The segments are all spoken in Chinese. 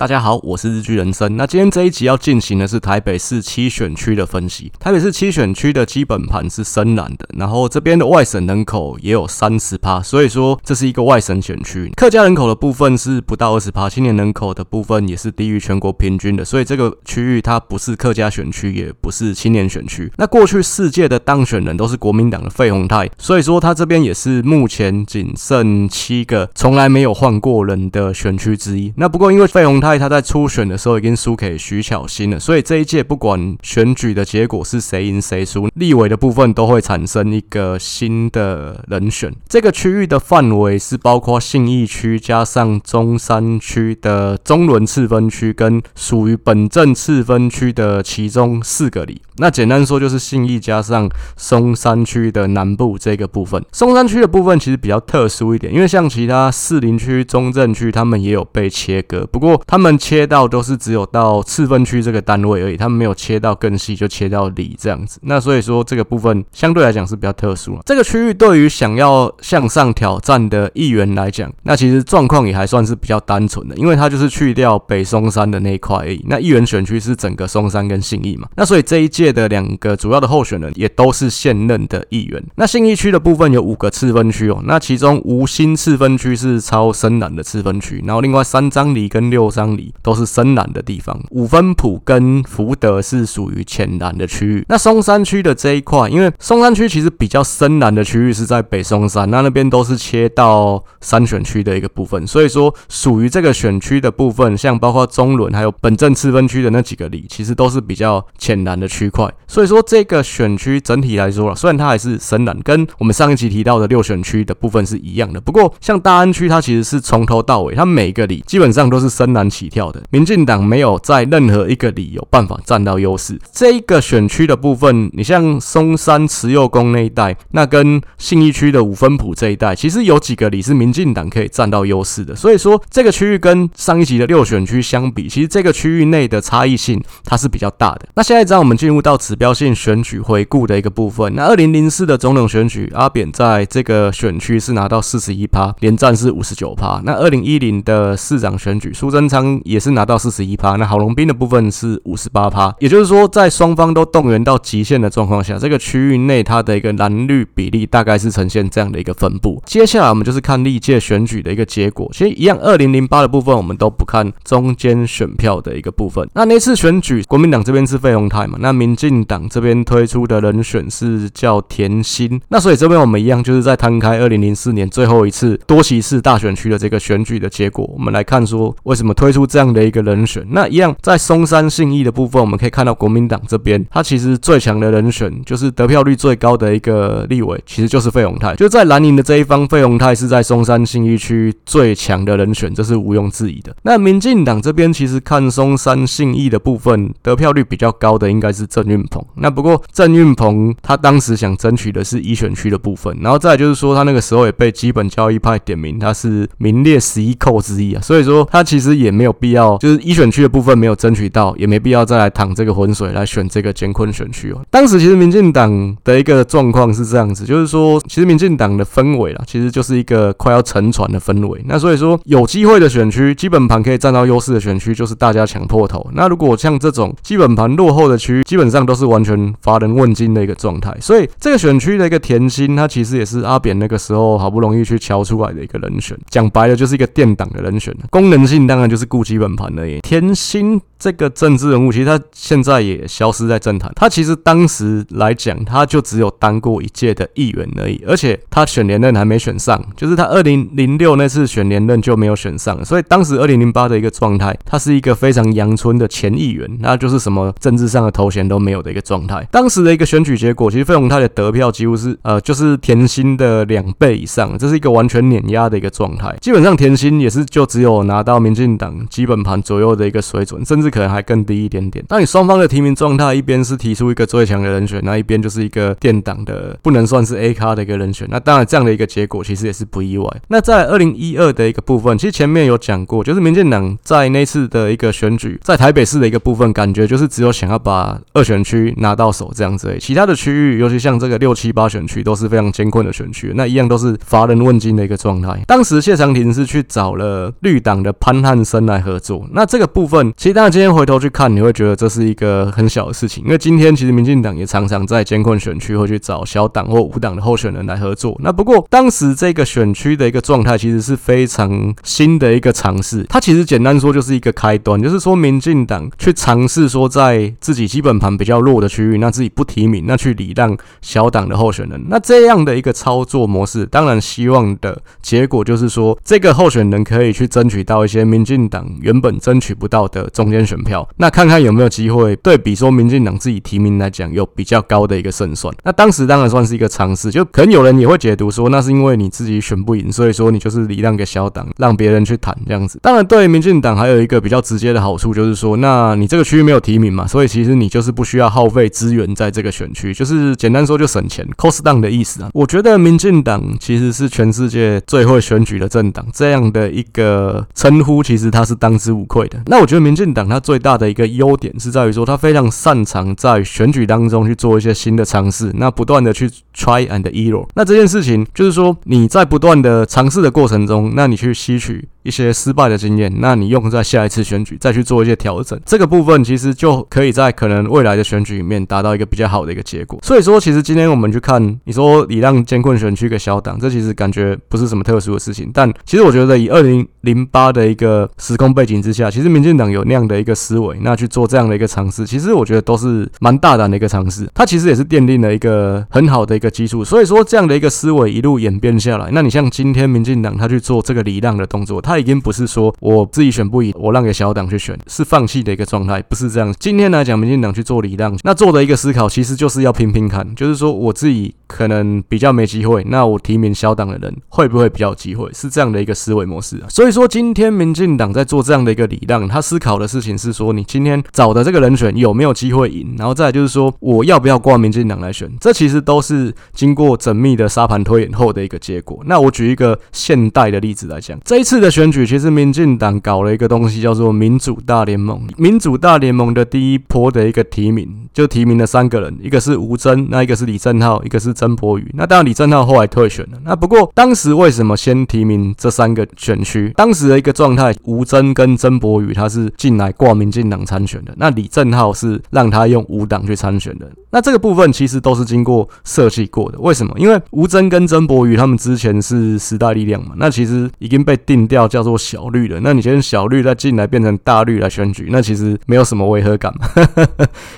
大家好，我是日剧人生。那今天这一集要进行的是台北市七选区的分析。台北市七选区的基本盘是深蓝的，然后这边的外省人口也有三十趴，所以说这是一个外省选区。客家人口的部分是不到二十趴，青年人口的部分也是低于全国平均的，所以这个区域它不是客家选区，也不是青年选区。那过去四届的当选人都是国民党的费鸿泰，所以说他这边也是目前仅剩七个从来没有换过人的选区之一。那不过因为费鸿泰。他在初选的时候已经输给徐巧芯了，所以这一届不管选举的结果是谁赢谁输，立委的部分都会产生一个新的人选。这个区域的范围是包括信义区加上中山区的中仑次分区，跟属于本镇次分区的其中四个里。那简单说就是信义加上松山区的南部这个部分。松山区的部分其实比较特殊一点，因为像其他士林区、中正区，他们也有被切割，不过他他们切到都是只有到次分区这个单位而已，他们没有切到更细，就切到里这样子。那所以说这个部分相对来讲是比较特殊。这个区域对于想要向上挑战的议员来讲，那其实状况也还算是比较单纯的，因为他就是去掉北松山的那一块而已。那议员选区是整个松山跟信义嘛。那所以这一届的两个主要的候选人也都是现任的议员。那信义区的部分有五个次分区哦，那其中吴兴次分区是超深蓝的次分区，然后另外三张里跟六三张。里都是深蓝的地方，五分埔跟福德是属于浅蓝的区域。那松山区的这一块，因为松山区其实比较深蓝的区域是在北松山，那那边都是切到三选区的一个部分，所以说属于这个选区的部分，像包括中仑还有本镇次分区的那几个里，其实都是比较浅蓝的区块。所以说这个选区整体来说了，虽然它还是深蓝，跟我们上一集提到的六选区的部分是一样的，不过像大安区它其实是从头到尾，它每一个里基本上都是深蓝。起跳的，民进党没有在任何一个里有办法占到优势。这一个选区的部分，你像松山慈祐宫那一带，那跟信义区的五分埔这一带，其实有几个里是民进党可以占到优势的。所以说，这个区域跟上一集的六选区相比，其实这个区域内的差异性它是比较大的。那现在让我们进入到指标性选举回顾的一个部分。那二零零四的总统选举，阿扁在这个选区是拿到四十一趴，连战是五十九趴。那二零一零的市长选举，苏贞昌。也是拿到四十一趴，那郝龙斌的部分是五十八趴，也就是说，在双方都动员到极限的状况下，这个区域内它的一个蓝绿比例大概是呈现这样的一个分布。接下来我们就是看历届选举的一个结果，其实一样，二零零八的部分我们都不看中间选票的一个部分。那那次选举，国民党这边是费鸿泰嘛，那民进党这边推出的人选是叫田心，那所以这边我们一样就是在摊开二零零四年最后一次多席次大选区的这个选举的结果，我们来看说为什么推推出。这样的一个人选，那一样在松山信义的部分，我们可以看到国民党这边，他其实最强的人选就是得票率最高的一个立委，其实就是费鸿泰。就在蓝营的这一方，费鸿泰是在松山信义区最强的人选，这是毋庸置疑的。那民进党这边其实看松山信义的部分，得票率比较高的应该是郑运鹏。那不过郑运鹏他当时想争取的是一选区的部分，然后再就是说他那个时候也被基本教义派点名，他是名列十一寇之一啊，所以说他其实也没有。必要，就是一选区的部分没有争取到，也没必要再来淌这个浑水来选这个乾坤选区哦。当时其实民进党的一个状况是这样子，就是说，其实民进党的氛围啦，其实就是一个快要沉船的氛围。那所以说，有机会的选区，基本盘可以占到优势的选区，就是大家抢破头。那如果像这种基本盘落后的区，基本上都是完全乏人问津的一个状态。所以这个选区的一个甜心，它其实也是阿扁那个时候好不容易去敲出来的一个人选。讲白了，就是一个垫档的人选。功能性当然就是顾基本盘而已。甜心这个政治人物，其实他现在也消失在政坛。他其实当时来讲，他就只有当过一届的议员而已，而且他选连任还没选上，就是他二零零六那次选连任就没有选上。所以当时二零零八的一个状态，他是一个非常阳春的前议员，那就是什么政治上的头衔都没有的一个状态。当时的一个选举结果，其实费鸿泰的得票几乎是呃，就是田心的两倍以上，这是一个完全碾压的一个状态。基本上田心也是就只有拿到民进党基本盘左右的一个水准，甚至可能还更低一点点。当你双方的提名状态，一边是提出一个最强的人选，那一边就是一个垫档的，不能算是 A 咖的一个人选。那当然，这样的一个结果其实也是不意外。那在二零一二的一个部分，其实前面有讲过，就是民进党在那次的一个选举，在台北市的一个部分，感觉就是只有想要把二选区拿到手这样子。其他的区域，尤其像这个六七八选区，都是非常艰困的选区，那一样都是乏人问津的一个状态。当时谢长廷是去找了绿党的潘汉森来合作。那这个部分，其实当然今天回头去看，你会觉得这是一个很小的事情，因为今天其实民进党也常常在艰困选区会去找小党或无党的候选人来合作。那不过当时这个选区的一个状态，其实是非常新的一个尝试。它其实简单说就是一个开端，就是说民进党去尝试说在自己基本盘比较弱的区域，那自己不提名，那去礼让小党的候选人。那这样的一个操作模式，当然希望的结果就是说，这个候选人可以去争取到一些民进党原本争取不到的中间选票。那看看有没有机会，对比说民进党自己提名来讲，有比较高的一个胜算。那当时当然算是一个尝试，就可能有人也会解读说，那是因为你自己选不赢，所以说你就是礼让给小党，让别人去谈这样子。当然，对民进党还有一个比较直接的好处，就是说，那你这个区域没有提名嘛，所以其实你就是不需要耗费资源在这个选区，就是简单说就省钱，cost down 的意思啊。我觉得民进党其实是全世界最会选举的政党，这样的一个称呼，其实它是当之无愧的。那我觉得民进党它最大的一个优点是在于说，他非常擅长在选举当中去做一些新的尝试，那不断的去 try and error。那这件事情就是说你在不断的尝试的过程中，那你去吸取。一些失败的经验，那你用在下一次选举再去做一些调整，这个部分其实就可以在可能未来的选举里面达到一个比较好的一个结果。所以说，其实今天我们去看，你说礼让监困选区一个小党，这其实感觉不是什么特殊的事情。但其实我觉得，以二零零八的一个时空背景之下，其实民进党有那样的一个思维，那去做这样的一个尝试，其实我觉得都是蛮大胆的一个尝试。它其实也是奠定了一个很好的一个基础。所以说，这样的一个思维一路演变下来，那你像今天民进党他去做这个礼让的动作，他他已经不是说我自己选不赢，我让给小党去选，是放弃的一个状态，不是这样。今天来讲，民进党去做礼让，那做的一个思考，其实就是要拼拼看，就是说我自己可能比较没机会，那我提名小党的人会不会比较有机会？是这样的一个思维模式啊。所以说，今天民进党在做这样的一个礼让，他思考的事情是说，你今天找的这个人选有没有机会赢？然后再就是说，我要不要挂民进党来选？这其实都是经过缜密的沙盘推演后的一个结果。那我举一个现代的例子来讲，这一次的选举其实。民进党搞了一个东西，叫做民主大联盟。民主大联盟的第一波的一个提名，就提名了三个人，一个是吴峥，那一个是李正浩，一个是曾柏宇。那当然李正浩后来退选了。那不过当时为什么先提名这三个选区？当时的一个状态，吴峥跟曾柏宇他是进来挂民进党参选的，那李正浩是让他用无党去参选的。那这个部分其实都是经过设计过的。为什么？因为吴峥跟曾柏宇他们之前是时代力量嘛，那其实已经被定调叫做。小绿的，那你今天小绿再进来变成大绿来选举，那其实没有什么违和感嘛。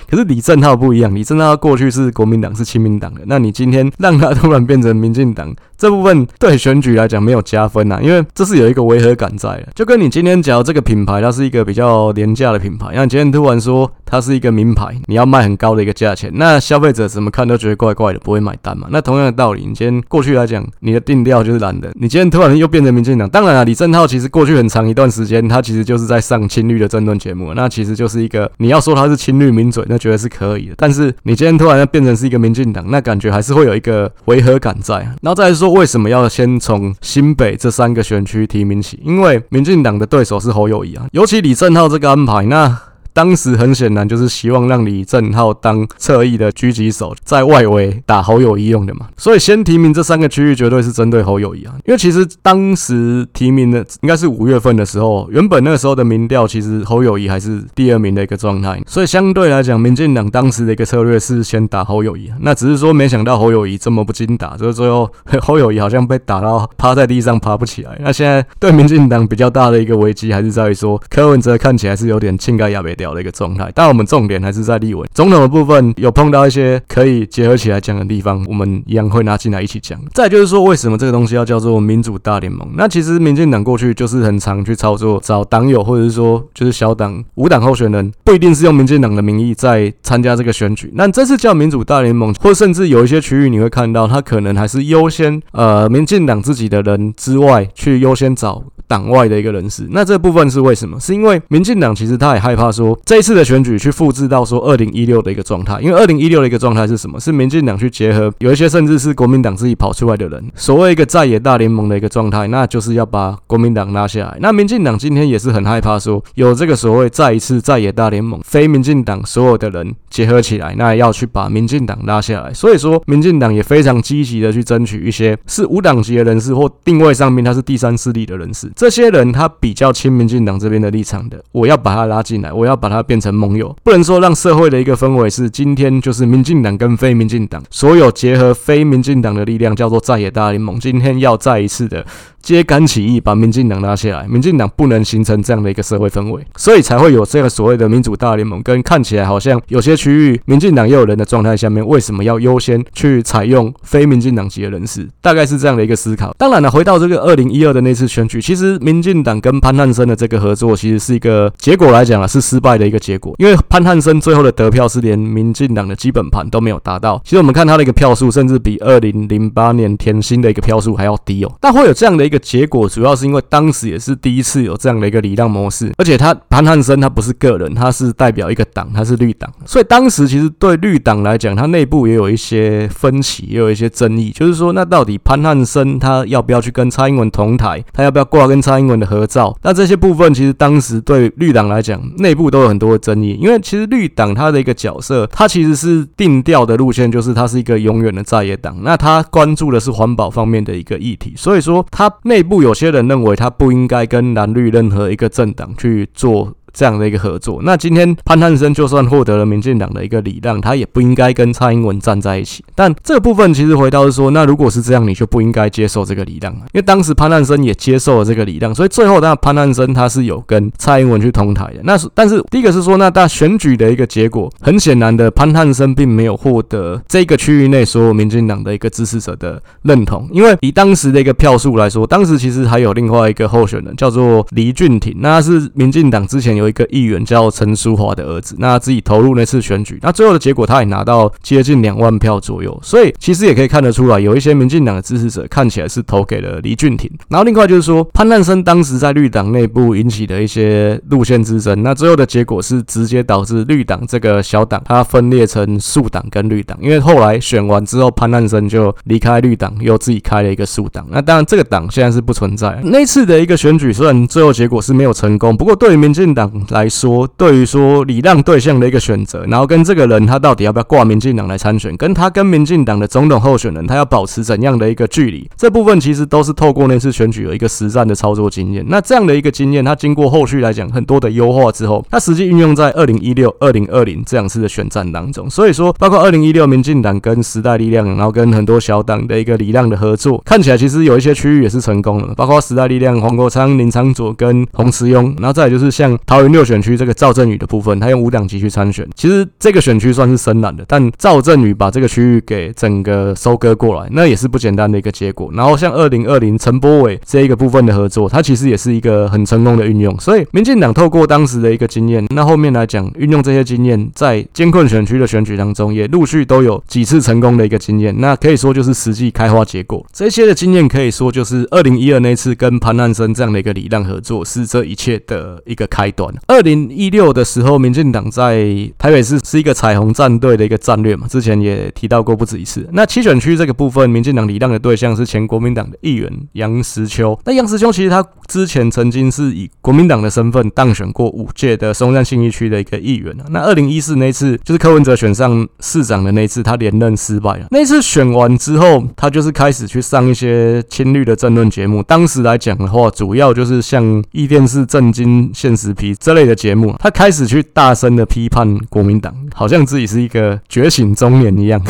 可是李正浩不一样，李正浩过去是国民党是亲民党的，那你今天让他突然变成民进党，这部分对选举来讲没有加分呐，因为这是有一个违和感在的。就跟你今天讲这个品牌它是一个比较廉价的品牌，那你今天突然说它是一个名牌，你要卖很高的一个价钱，那消费者怎么看都觉得怪怪的，不会买单嘛。那同样的道理，你今天过去来讲，你的定调就是蓝的，你今天突然又变成民进党，当然了，李正浩其实过。去很长一段时间，他其实就是在上亲绿的争论节目，那其实就是一个你要说他是亲绿名嘴，那觉得是可以的。但是你今天突然要变成是一个民进党，那感觉还是会有一个违和感在。然后再来说，为什么要先从新北这三个选区提名起？因为民进党的对手是侯友谊啊，尤其李正浩这个安排，那。当时很显然就是希望让李正浩当侧翼的狙击手，在外围打侯友谊用的嘛，所以先提名这三个区域绝对是针对侯友谊啊。因为其实当时提名的应该是五月份的时候，原本那个时候的民调其实侯友谊还是第二名的一个状态，所以相对来讲，民进党当时的一个策略是先打侯友宜。那只是说没想到侯友谊这么不经打，就是最后 侯友谊好像被打到趴在地上爬不起来。那现在对民进党比较大的一个危机还是在于说柯文哲看起来是有点倾盖亚北的一个状态，但我们重点还是在立委总统的部分，有碰到一些可以结合起来讲的地方，我们一样会拿进来一起讲。再就是说，为什么这个东西要叫做民主大联盟？那其实民进党过去就是很常去操作，找党友或者是说就是小党、无党候选人，不一定是用民进党的名义在参加这个选举。那这次叫民主大联盟，或甚至有一些区域你会看到，他可能还是优先呃民进党自己的人之外，去优先找党外的一个人士。那这部分是为什么？是因为民进党其实他也害怕说。这一次的选举去复制到说二零一六的一个状态，因为二零一六的一个状态是什么？是民进党去结合有一些甚至是国民党自己跑出来的人，所谓一个在野大联盟的一个状态，那就是要把国民党拉下来。那民进党今天也是很害怕说有这个所谓再一次在野大联盟，非民进党所有的人结合起来，那要去把民进党拉下来。所以说，民进党也非常积极的去争取一些是无党籍的人士或定位上面他是第三势力的人士，这些人他比较亲民进党这边的立场的，我要把他拉进来，我要把它变成盟友，不能说让社会的一个氛围是今天就是民进党跟非民进党所有结合非民进党的力量叫做在野大联盟，今天要再一次的。揭竿起义，把民进党拉下来。民进党不能形成这样的一个社会氛围，所以才会有这个所谓的民主大联盟。跟看起来好像有些区域民进党也有人的状态下面，为什么要优先去采用非民进党籍的人士？大概是这样的一个思考。当然了，回到这个二零一二的那次选举，其实民进党跟潘汉生的这个合作，其实是一个结果来讲啊，是失败的一个结果。因为潘汉森最后的得票是连民进党的基本盘都没有达到。其实我们看他的一个票数，甚至比二零零八年田心的一个票数还要低哦。但会有这样的一个。结果主要是因为当时也是第一次有这样的一个礼让模式，而且他潘汉森他不是个人，他是代表一个党，他是绿党，所以当时其实对绿党来讲，他内部也有一些分歧，也有一些争议，就是说那到底潘汉森他要不要去跟蔡英文同台，他要不要挂跟蔡英文的合照？那这些部分其实当时对绿党来讲，内部都有很多的争议，因为其实绿党他的一个角色，他其实是定调的路线，就是他是一个永远的在野党，那他关注的是环保方面的一个议题，所以说他内部有些人认为他不应该跟蓝绿任何一个政党去做。这样的一个合作，那今天潘汉声就算获得了民进党的一个礼让，他也不应该跟蔡英文站在一起。但这部分其实回到是说，那如果是这样，你就不应该接受这个礼让，因为当时潘汉声也接受了这个礼让，所以最后当然潘汉声他是有跟蔡英文去同台的。那是但是第一个是说，那大选举的一个结果，很显然的潘汉声并没有获得这个区域内所有民进党的一个支持者的认同，因为以当时的一个票数来说，当时其实还有另外一个候选人叫做黎俊廷，那是民进党之前有。有一个议员叫陈淑华的儿子，那自己投入那次选举，那最后的结果他也拿到接近两万票左右，所以其实也可以看得出来，有一些民进党的支持者看起来是投给了黎俊廷。然后另外就是说，潘汉生当时在绿党内部引起的一些路线之争，那最后的结果是直接导致绿党这个小党它分裂成树党跟绿党，因为后来选完之后，潘汉生就离开绿党，又自己开了一个树党。那当然这个党现在是不存在。那次的一个选举虽然最后结果是没有成功，不过对于民进党来说，对于说礼让对象的一个选择，然后跟这个人他到底要不要挂民进党来参选，跟他跟民进党的总统候选人他要保持怎样的一个距离，这部分其实都是透过那次选举有一个实战的操作经验。那这样的一个经验，它经过后续来讲很多的优化之后，它实际运用在二零一六、二零二零这两次的选战当中。所以说，包括二零一六民进党跟时代力量，然后跟很多小党的一个礼让的合作，看起来其实有一些区域也是成功了，包括时代力量黄国昌、林昌佐跟洪慈庸，然后再就是像桃园六选区这个赵振宇的部分，他用无党籍去参选，其实这个选区算是深蓝的，但赵振宇把这个区域给整个收割过来，那也是不简单的一个结果。然后像二零二零陈波伟这一个部分的合作，它其实也是一个很成功的运用。所以民进党透过当时的一个经验，那后面来讲运用这些经验，在艰困选区的选举当中，也陆续都有几次成功的一个经验。那可以说就是实际开花结果。这些的经验可以说就是二零一二那次跟潘汉生这样的一个礼让合作，是这一切的一个开端。二零一六的时候，民进党在台北市是一个彩虹战队的一个战略嘛，之前也提到过不止一次。那七选区这个部分，民进党礼让的对象是前国民党的议员杨石秋。那杨石秋其实他之前曾经是以国民党的身份当选过五届的松山信义区的一个议员。那二零一四那次就是柯文哲选上市长的那次，他连任失败了。那次选完之后，他就是开始去上一些亲绿的政论节目。当时来讲的话，主要就是像壹电视、政经、现实批这类的节目。他开始去大声的批判国民党，好像自己是一个觉醒中年一样。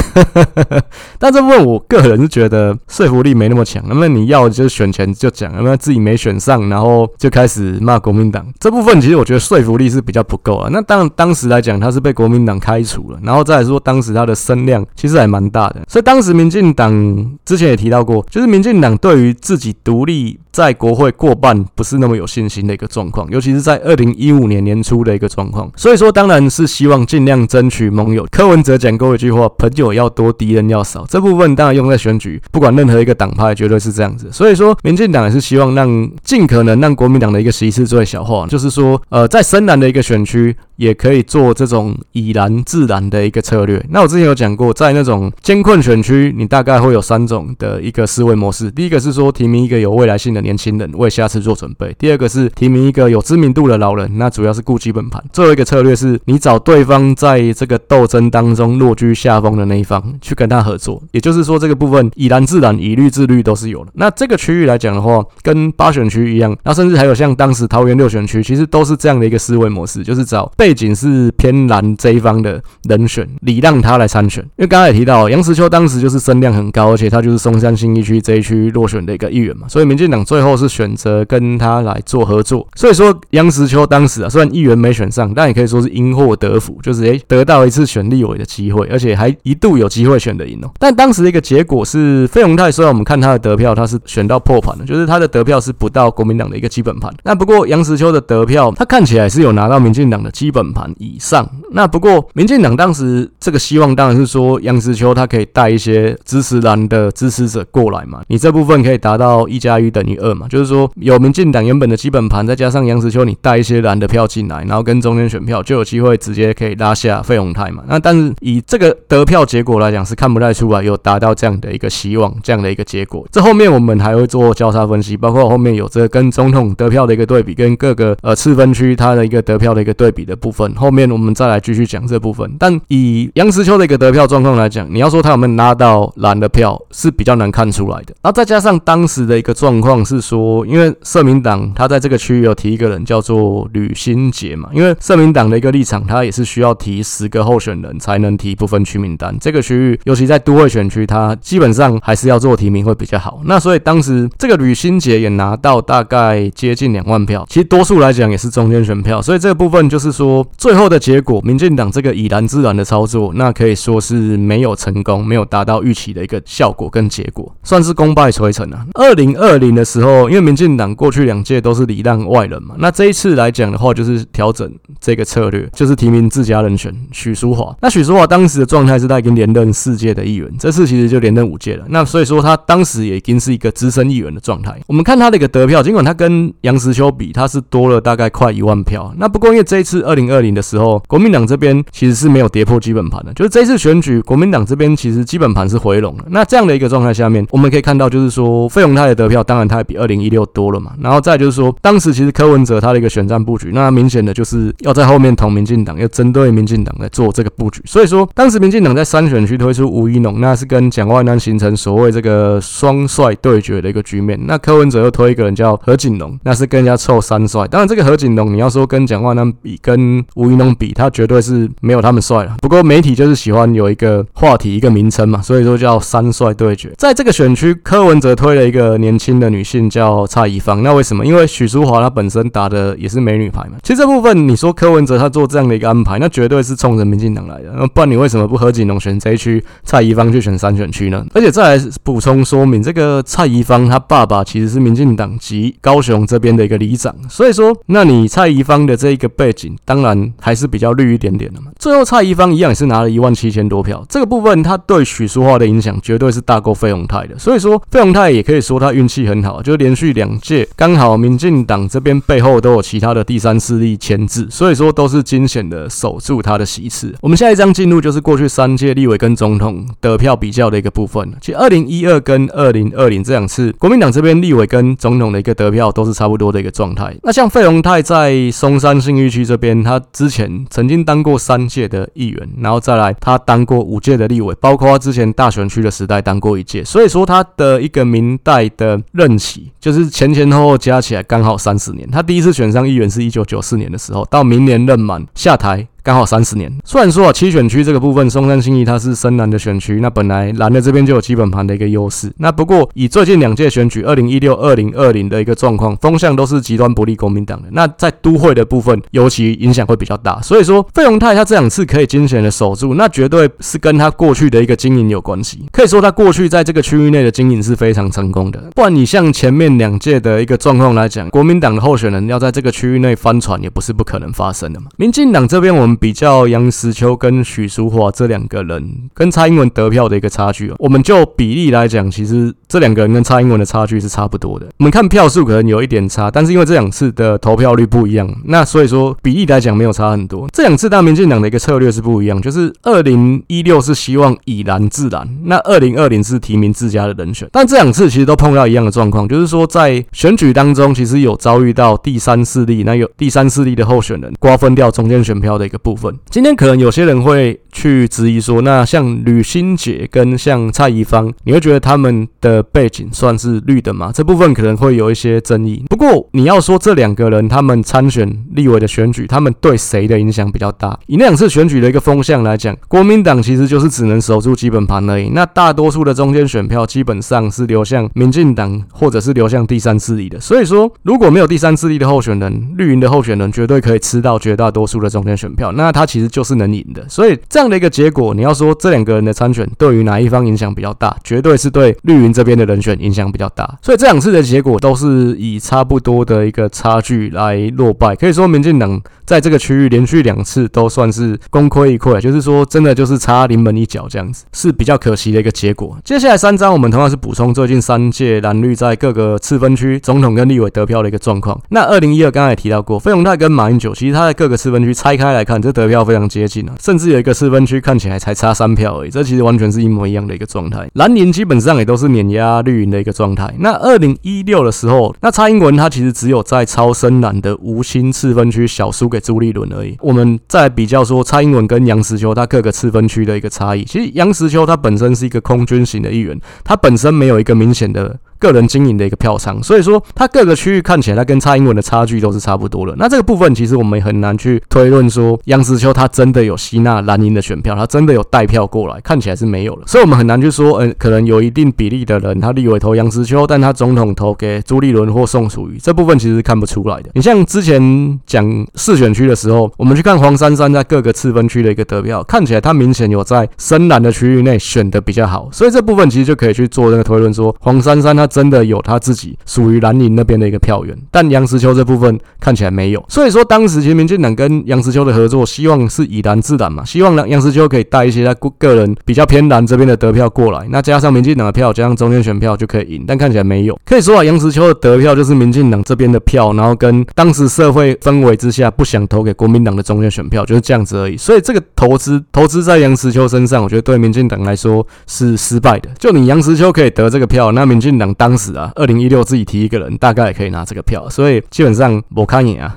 但这部分我个人是觉得说服力没那么强。那么你要就是选前就讲，那么自己没选上，然后就开始骂国民党，这部分其实我觉得说服力是比较不够啊。那当当时来讲，他是被国民党开除了，然后再来说当时他的声量其实还蛮大的。所以当时民进党之前也提到过，就是民进党对于自己独立在国会过半不是那么有信心的一个状况，尤其是在二零一五年年初的一个状况。所以说，当然是希望尽量争取盟友。柯文哲讲过一句话：“朋友要多，敌人要少。”这部分当然用在选举，不管任何一个党派，绝对是这样子。所以说，民进党也是希望让尽可能让国民党的一个席次最小化，就是说，呃，在深蓝的一个选区，也可以做这种以蓝治蓝的一个策略。那我之前有讲过，在那种艰困选区，你大概会有三种的一个思维模式。第一个是说提名一个有未来性的年轻人，为下次做准备；第二个是提名一个有知名度的老人，那主要是顾基本盘；最后一个策略是你找对方在这个斗争当中落居下风的那一方去跟他合作。也就是说，这个部分以蓝治蓝、以绿治绿都是有的。那这个区域来讲的话，跟八选区一样，那甚至还有像当时桃园六选区，其实都是这样的一个思维模式，就是找背景是偏蓝这一方的人选，礼让他来参选。因为刚才也提到，杨石秋当时就是声量很高，而且他就是松山新义区这一区落选的一个议员嘛，所以民进党最后是选择跟他来做合作。所以说，杨石秋当时啊，虽然议员没选上，但也可以说是因祸得福，就是诶得到一次选立委的机会，而且还一度有机会选得赢哦。但当时的一个结果是，费鸿泰虽然我们看他的得票，他是选到破盘的，就是他的得票是不到国民党的一个基本盘。那不过杨石秋的得票，他看起来是有拿到民进党的基本盘以上。那不过民进党当时这个希望当然是说杨石秋他可以带一些支持蓝的支持者过来嘛，你这部分可以达到一加一等于二嘛，就是说有民进党原本的基本盘，再加上杨石秋你带一些蓝的票进来，然后跟中间选票就有机会直接可以拉下费鸿泰嘛。那但是以这个得票结果来讲，是看不太出来有达到这样的一个希望，这样的一个结果。这后面我们还会做交叉分析，包括后面有这个跟总统得票的一个对比，跟各个呃次分区它的一个得票的一个对比的部分。后面我们再来继续讲这部分。但以杨实秋的一个得票状况来讲，你要说他有没有拿到蓝的票，是比较难看出来的。然后再加上当时的一个状况是说，因为社民党他在这个区域有提一个人叫做吕新杰嘛，因为社民党的一个立场，他也是需要提十个候选人才能提不分区名单。这个区域尤其在都会选区，他基本上还是要做提名会比较好。那所以当时这个吕新杰也拿到大概接近两万票，其实多数来讲也是中间选票。所以这个部分就是说，最后的结果，民进党这个以蓝治蓝的操作，那可以说是没有成功，没有达到预期的一个效果跟结果，算是功败垂成啊。二零二零的时候，因为民进党过去两届都是礼让外人嘛，那这一次来讲的话，就是调整这个策略，就是提名自家人选许淑华。那许淑华当时的状态是他已经连任四届的议员，这次其实就连任五届了。那所以说他当时也已经是一个资深议员的状态。我们看他的一个得票，尽管他跟杨实秋比，他是多了大概快一万票。那不过因为这一次二零二零的时候，国民党这边其实是没有跌破基本盘的，就是这次选举，国民党这边其实基本盘是回笼的。那这样的一个状态下面，我们可以看到，就是说费鸿泰的得票，当然他也比二零一六多了嘛。然后再就是说，当时其实柯文哲他的一个选战布局，那明显的就是要在后面捅民进党，要针对民进党来做这个布局。所以说，当时民进党在三选区推出吴怡农，那是跟蒋万安形成所谓这个双帅对决的一个局面。那柯文哲又推一个人叫何锦龙，那是跟人家凑三帅。当然，这个何锦龙你要说跟蒋万安比，跟吴怡农比，他绝对是没有他们帅了。不过媒体就是喜欢有一个话题、一个名称嘛，所以说叫三帅对决。在这个选区，柯文哲推了一个年轻的女性叫蔡宜芳。那为什么？因为许淑华她本身打的也是美女牌嘛。其实这部分你说柯文哲他做这样的一个安排，那绝对是冲着民进党来的。那不然你为什么不何锦龙选这一区，蔡宜芳去选三选区呢？而且再来补充说明，这个蔡宜芳她爸爸其实是民进党籍高雄这边的一个里长，所以说，那你蔡宜芳的这一个背景，当然还是比较绿一点点的嘛。最后蔡宜芳一样也是拿了一万七千多票，这个部分他对许淑华的影响绝对是大过费鸿泰的。所以说，费鸿泰也可以说他运气很好，就连续两届刚好民进党这边背后都有其他的第三势力牵制，所以说都是惊险的守住他的席次。我们下一张进入就是过去三届立委跟总统得票比较的一个部分。其实二零一二跟二零二零这两次，国民党这边立委跟总统的一个得票都是差不多的一个状态。那像费鸿泰在松山信义区这边，他他之前曾经当过三届的议员，然后再来他当过五届的立委，包括他之前大选区的时代当过一届，所以说他的一个明代的任期就是前前后后加起来刚好三十年。他第一次选上议员是一九九四年的时候，到明年任满下台。刚好三十年。虽然说啊，七选区这个部分，松山新义它是深蓝的选区，那本来蓝的这边就有基本盘的一个优势。那不过以最近两届选举，二零一六、二零二零的一个状况，风向都是极端不利国民党的。那在都会的部分，尤其影响会比较大。所以说，费鸿泰他这两次可以惊险的守住，那绝对是跟他过去的一个经营有关系。可以说他过去在这个区域内的经营是非常成功的。不然你像前面两届的一个状况来讲，国民党的候选人要在这个区域内翻船，也不是不可能发生的嘛。民进党这边我们。比较杨石秋跟许淑华这两个人跟蔡英文得票的一个差距，我们就比例来讲，其实这两个人跟蔡英文的差距是差不多的。我们看票数可能有一点差，但是因为这两次的投票率不一样，那所以说比例来讲没有差很多。这两次大民进党的一个策略是不一样，就是二零一六是希望以蓝治蓝，那二零二零是提名自家的人选，但这两次其实都碰到一样的状况，就是说在选举当中，其实有遭遇到第三势力，那有第三势力的候选人瓜分掉中间选票的一个部分。今天可能有些人会去质疑说，那像吕欣洁跟像蔡宜芳，你会觉得他们的背景算是绿的吗？这部分可能会有一些争议。不过你要说这两个人他们参选立委的选举，他们对谁的影响比较大？以那两次选举的一个风向来讲，国民党其实就是只能守住基本盘而已。那大多数的中间选票基本上是流向民进党，或者是流向第三势力的。所以说，如果没有第三势力的候选人，绿营的候选人绝对可以吃到绝大多数的中间选票。那他其实就是能赢的。所以这样的一个结果，你要说这两个人的参选对于哪一方影响比较大，绝对是对绿云这边的人选影响比较大。所以这两次的结果都是以差不多的一个差距来落败。可以说，民进党在这个区域连续两次都算是功亏一篑，就是说真的就是差临门一脚这样子，是比较可惜的一个结果。接下来三张我们同样是补充最近三届蓝绿在各个次分区总统跟立委得票的一个状况。那二零一二刚才也提到过，费鸿泰跟马英九，其实他在各个次分区拆开来看，这得票非常接近啊，甚至有一个次分区看起来才差三票而已，这其实完全是一模一样的一个状态。蓝营基本上也都是碾压绿营的一个状态。那二零一六的时候，那蔡英文他其实只有在超深蓝的无心次分区小输给朱立伦而已。我们再比较说蔡英文跟杨石秋他各个次分区的一个差异，其实杨石秋他本身是一个空军型的议员，他本身没有一个明显的。个人经营的一个票仓，所以说它各个区域看起来它跟蔡英文的差距都是差不多的。那这个部分其实我们也很难去推论说杨实秋他真的有吸纳蓝营的选票，他真的有带票过来，看起来是没有了。所以我们很难去说，嗯，可能有一定比例的人他立委投杨实秋，但他总统投给朱立伦或宋楚瑜，这部分其实是看不出来的。你像之前讲四选区的时候，我们去看黄珊珊在各个次分区的一个得票，看起来他明显有在深蓝的区域内选的比较好，所以这部分其实就可以去做那个推论说黄珊珊他。真的有他自己属于蓝营那边的一个票源，但杨石秋这部分看起来没有，所以说当时其实民进党跟杨石秋的合作，希望是以蓝治蓝嘛，希望让杨石秋可以带一些他个人比较偏蓝这边的得票过来，那加上民进党的票，加上中间选票就可以赢，但看起来没有。可以说啊，杨石秋的得票就是民进党这边的票，然后跟当时社会氛围之下不想投给国民党的中间选票，就是这样子而已。所以这个投资投资在杨石秋身上，我觉得对民进党来说是失败的。就你杨石秋可以得这个票，那民进党。当时啊，二零一六自己提一个人，大概也可以拿这个票，所以基本上我看你啊，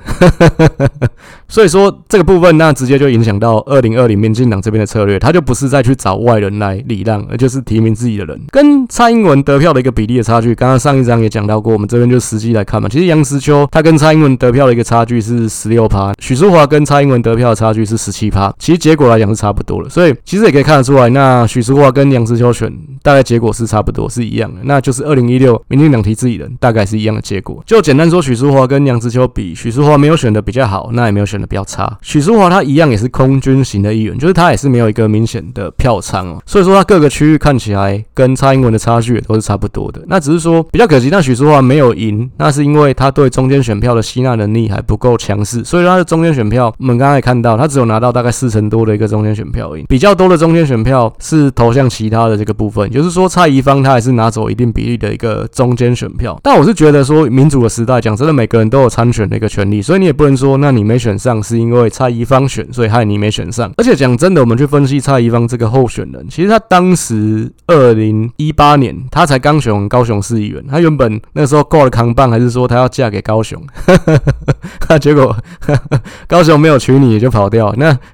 所以说这个部分那直接就影响到二零二零民进党这边的策略，他就不是再去找外人来礼让，而就是提名自己的人，跟蔡英文得票的一个比例的差距。刚刚上一章也讲到过，我们这边就实际来看嘛，其实杨思秋他跟蔡英文得票的一个差距是十六趴，许淑华跟蔡英文得票的差距是十七趴，其实结果来讲是差不多的，所以其实也可以看得出来，那许淑华跟杨思秋选大概结果是差不多是一样的，那就是二零一。六，民进党提自己人，大概是一样的结果。就简单说，许淑华跟杨实秋比，许淑华没有选的比较好，那也没有选的比较差。许淑华他一样也是空军型的议员，就是他也是没有一个明显的票仓哦。所以说他各个区域看起来跟蔡英文的差距也都是差不多的。那只是说比较可惜，那许淑华没有赢，那是因为他对中间选票的吸纳能力还不够强势。所以他的中间选票，我们刚才看到，他只有拿到大概四成多的一个中间选票而已。比较多的中间选票是投向其他的这个部分，就是说蔡宜芳他还是拿走一定比例的一个。中间选票，但我是觉得说，民主的时代，讲真的，每个人都有参选的一个权利，所以你也不能说，那你没选上是因为蔡宜芳选，所以害你没选上。而且讲真的，我们去分析蔡宜芳这个候选人，其实他当时二零一八年他才刚选高雄市议员，他原本那时候挂了扛棒，还是说他要嫁给高雄，结果 高雄没有娶你，也就跑掉，那。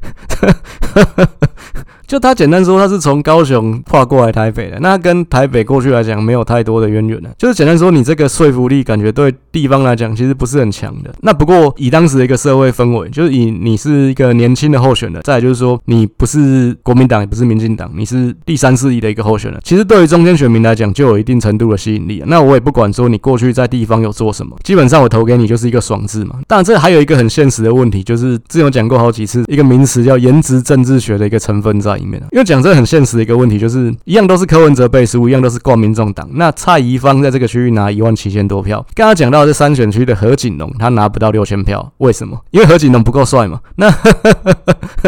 就他简单说，他是从高雄跨过来台北的，那跟台北过去来讲没有太多的渊源了。就是简单说，你这个说服力感觉对地方来讲其实不是很强的。那不过以当时的一个社会氛围，就是以你是一个年轻的候选人，再就是说你不是国民党也不是民进党，你是第三势力的一个候选人，其实对于中间选民来讲就有一定程度的吸引力。那我也不管说你过去在地方有做什么，基本上我投给你就是一个爽字嘛。当然这还有一个很现实的问题，就是之前有讲过好几次，一个名词叫颜值政治学的一个成分在。因为讲这很现实的一个问题，就是一样都是柯文哲背书，一样都是挂民众党。那蔡宜芳在这个区域拿一万七千多票，刚刚讲到这三选区的何锦龙，他拿不到六千票，为什么？因为何锦龙不够帅嘛。那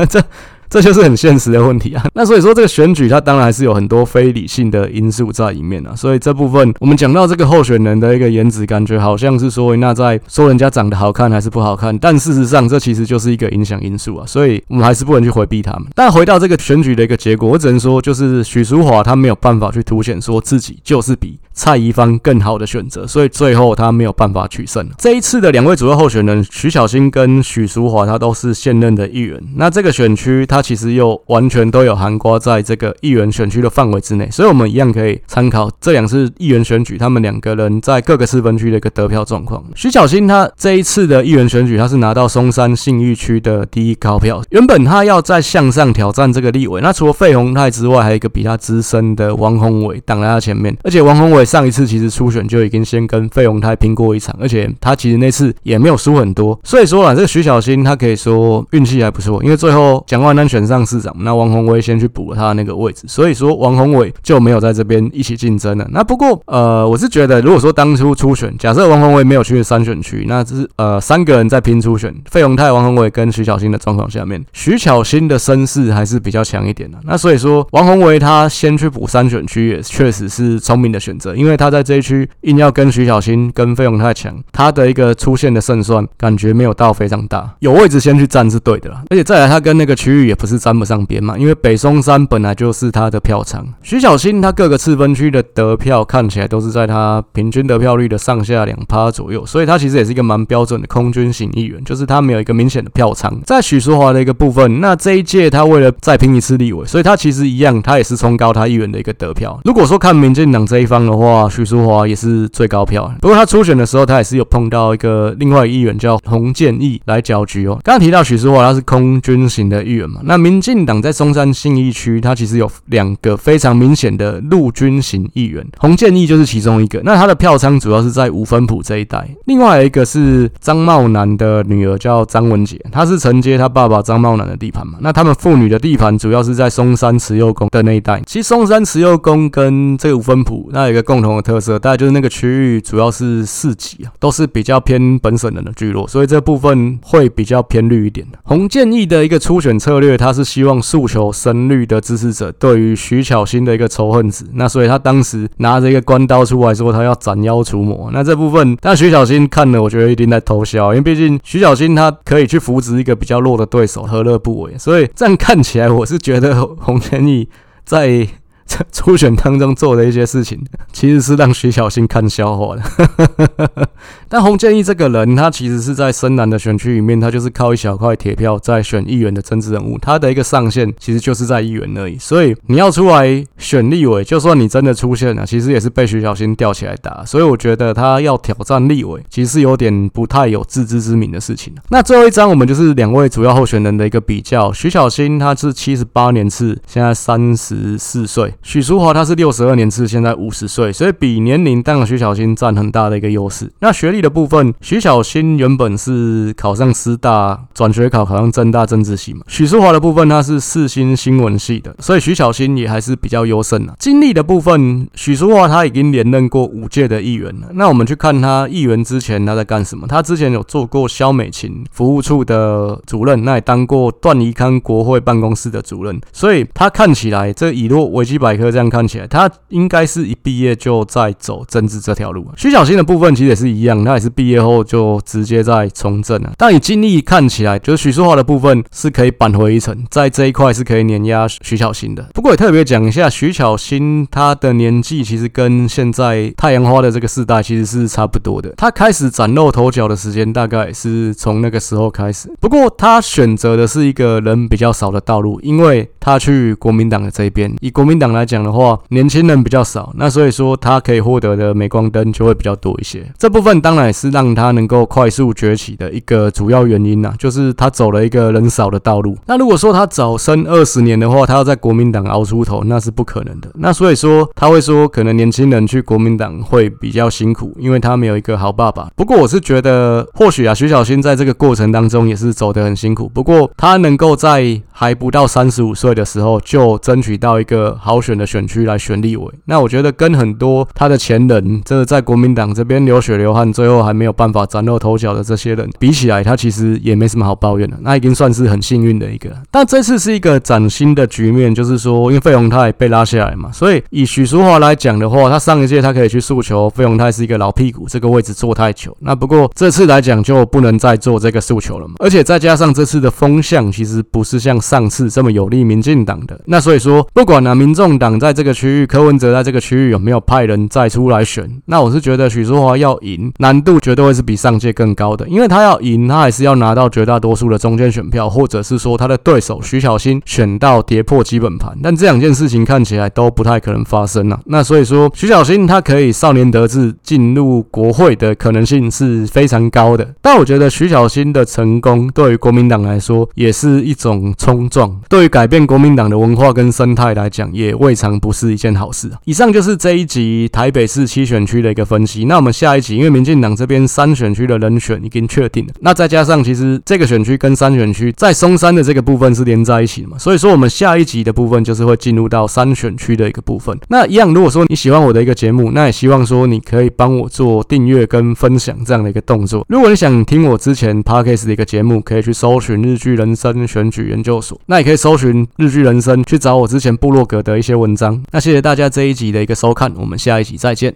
这。这就是很现实的问题啊。那所以说这个选举它当然还是有很多非理性的因素在里面啊。所以这部分我们讲到这个候选人的一个颜值，感觉好像是说那在说人家长得好看还是不好看，但事实上这其实就是一个影响因素啊。所以我们还是不能去回避他们。但回到这个选举的一个结果，我只能说就是许淑华他没有办法去凸显说自己就是比蔡宜芳更好的选择，所以最后他没有办法取胜。这一次的两位主要候选人徐小新跟许淑华，他都是现任的议员。那这个选区他。其实又完全都有涵盖在这个议员选区的范围之内，所以我们一样可以参考这两次议员选举，他们两个人在各个四分区的一个得票状况。徐小新他这一次的议员选举，他是拿到松山信义区的第一高票。原本他要在向上挑战这个立委，那除了费宏泰之外，还有一个比他资深的王宏伟挡在他前面。而且王宏伟上一次其实初选就已经先跟费鸿泰拼过一场，而且他其实那次也没有输很多。所以说啊，这个徐小新他可以说运气还不错，因为最后蒋万安选上市长，那王宏伟先去补了他的那个位置，所以说王宏伟就没有在这边一起竞争了。那不过，呃，我是觉得，如果说当初初选，假设王宏伟没有去三选区，那只是呃三个人在拼初选，费鸿泰、王宏伟跟徐小新的状况下面，徐小新的声势还是比较强一点的。那所以说，王宏伟他先去补三选区，也确实是聪明的选择，因为他在这一区硬要跟徐小新跟费鸿泰抢，他的一个出现的胜算感觉没有到非常大，有位置先去占是对的啦。而且再来，他跟那个区域也不是沾不上边嘛，因为北松山本来就是他的票仓。徐小新他各个次分区的得票看起来都是在他平均得票率的上下两趴左右，所以他其实也是一个蛮标准的空军型议员，就是他没有一个明显的票仓。在许淑华的一个部分，那这一届他为了再拼一次立委，所以他其实一样，他也是冲高他议员的一个得票。如果说看民进党这一方的话，哇许淑华也是最高票。不过他初选的时候，他也是有碰到一个另外议员叫洪建义来搅局哦。刚刚提到许淑华他是空军型的议员嘛，那民进党在松山信义区，他其实有两个非常明显的陆军型议员，洪建义就是其中一个。那他的票仓主要是在五分埔这一带。另外一个是张茂南的女儿叫张文杰，她是承接他爸爸张茂南的地盘嘛。那他们父女的地盘主要是在松山慈幼宫的那一带。其实松山慈幼宫跟这个五分埔那有一个共共同的特色，大概就是那个区域主要是市集啊，都是比较偏本省人的聚落，所以这部分会比较偏绿一点。洪建义的一个初选策略，他是希望诉求深绿的支持者对于徐巧芯的一个仇恨值，那所以他当时拿着一个关刀出来说他要斩妖除魔。那这部分，但徐巧芯看了，我觉得一定在偷笑，因为毕竟徐巧芯他可以去扶植一个比较弱的对手，何乐不为？所以这样看起来，我是觉得洪建义在。初选当中做的一些事情，其实是让徐小新看笑话的。但洪建义这个人，他其实是在深蓝的选区里面，他就是靠一小块铁票在选议员的政治人物。他的一个上限其实就是在议员而已。所以你要出来选立委，就算你真的出现了，其实也是被徐小新吊起来打。所以我觉得他要挑战立委，其实是有点不太有自知之明的事情。那最后一张，我们就是两位主要候选人的一个比较。徐小新他是七十八年次，现在三十四岁。许淑华他是六十二年次，现在五十岁，所以比年龄当然徐巧芯占很大的一个优势。那学历的部分，徐小新原本是考上师大，转学考考上政大政治系嘛。许淑华的部分，他是世新新闻系的，所以徐小新也还是比较优胜的。经历的部分，许淑华他已经连任过五届的议员了。那我们去看他议员之前他在干什么？他之前有做过萧美琴服务处的主任，那也当过段宜康国会办公室的主任，所以他看起来这以若维基百百科这样看起来，他应该是一毕业就在走政治这条路。徐小新的部分其实也是一样，他也是毕业后就直接在从政了。但以经历看起来，就是许淑华的部分是可以扳回一城，在这一块是可以碾压徐小新的。不过也特别讲一下，徐小新他的年纪其实跟现在太阳花的这个世代其实是差不多的。他开始崭露头角的时间大概是从那个时候开始。不过他选择的是一个人比较少的道路，因为他去国民党的这一边。以国民党来讲的话，年轻人比较少，那所以说他可以获得的镁光灯就会比较多一些。这部分当然是让他能够快速崛起的一个主要原因呐，就是他走了一个人少的道路。那如果说他早生二十年的话，他要在国民党熬出头，那是不可能的。那所以说他会说，可能年轻人去国民党会比较辛苦，因为他没有一个好爸爸。不过我是觉得，或许啊，徐小新在这个过程当中也是走得很辛苦。不过他能够在还不到三十五岁的时候就争取到一个好选的选区来选立委。那我觉得跟很多他的前人，这个在国民党这边流血流汗，最后还没有办法崭露头角的这些人比起来，他其实也没什么好抱怨的。那已经算是很幸运的一个。但这次是一个崭新的局面，就是说，因为费鸿泰被拉下来嘛，所以以许淑华来讲的话，他上一届他可以去诉求费鸿泰是一个老屁股，这个位置坐太久。那不过这次来讲就不能再做这个诉求了嘛。而且再加上这次的风向其实不是像上次这么有利民进党的。那所以说，不管呢、民众党在这个区域，柯文哲在这个区域有没有派人再出来选，那我是觉得许淑华要赢，难度绝对会是比上届更高的，因为他要赢，他还是要拿到绝大多数的中间选票，或者是说他的对手徐小新选到跌破基本盘。但这两件事情看起来都不太可能发生啊。那所以说，徐小新他可以少年得志进入国会的可能性是非常高的。但我觉得徐小新的成功对于国民党来说也是一种冲撞，对于改变国民党的文化跟生态来讲，也未尝不是一件好事啊。以上就是这一集台北市七选区的一个分析。那我们下一集，因为民进党这边三选区的人选已经确定了，那再加上其实这个选区跟三选区在松山的这个部分是连在一起的嘛，所以说我们下一集的部分就是会进入到三选区的一个部分。那一样，如果说你喜欢我的一个节目，那也希望说你可以帮我做订阅跟分享这样的一个动作。如果你想听我之前 Podcast 的一个节目，可以去搜寻日剧人生选举研究所，那也可以搜寻日剧人生去找我之前部落格的一些文章。那谢谢大家这一集的一个收看，我们下一集再见。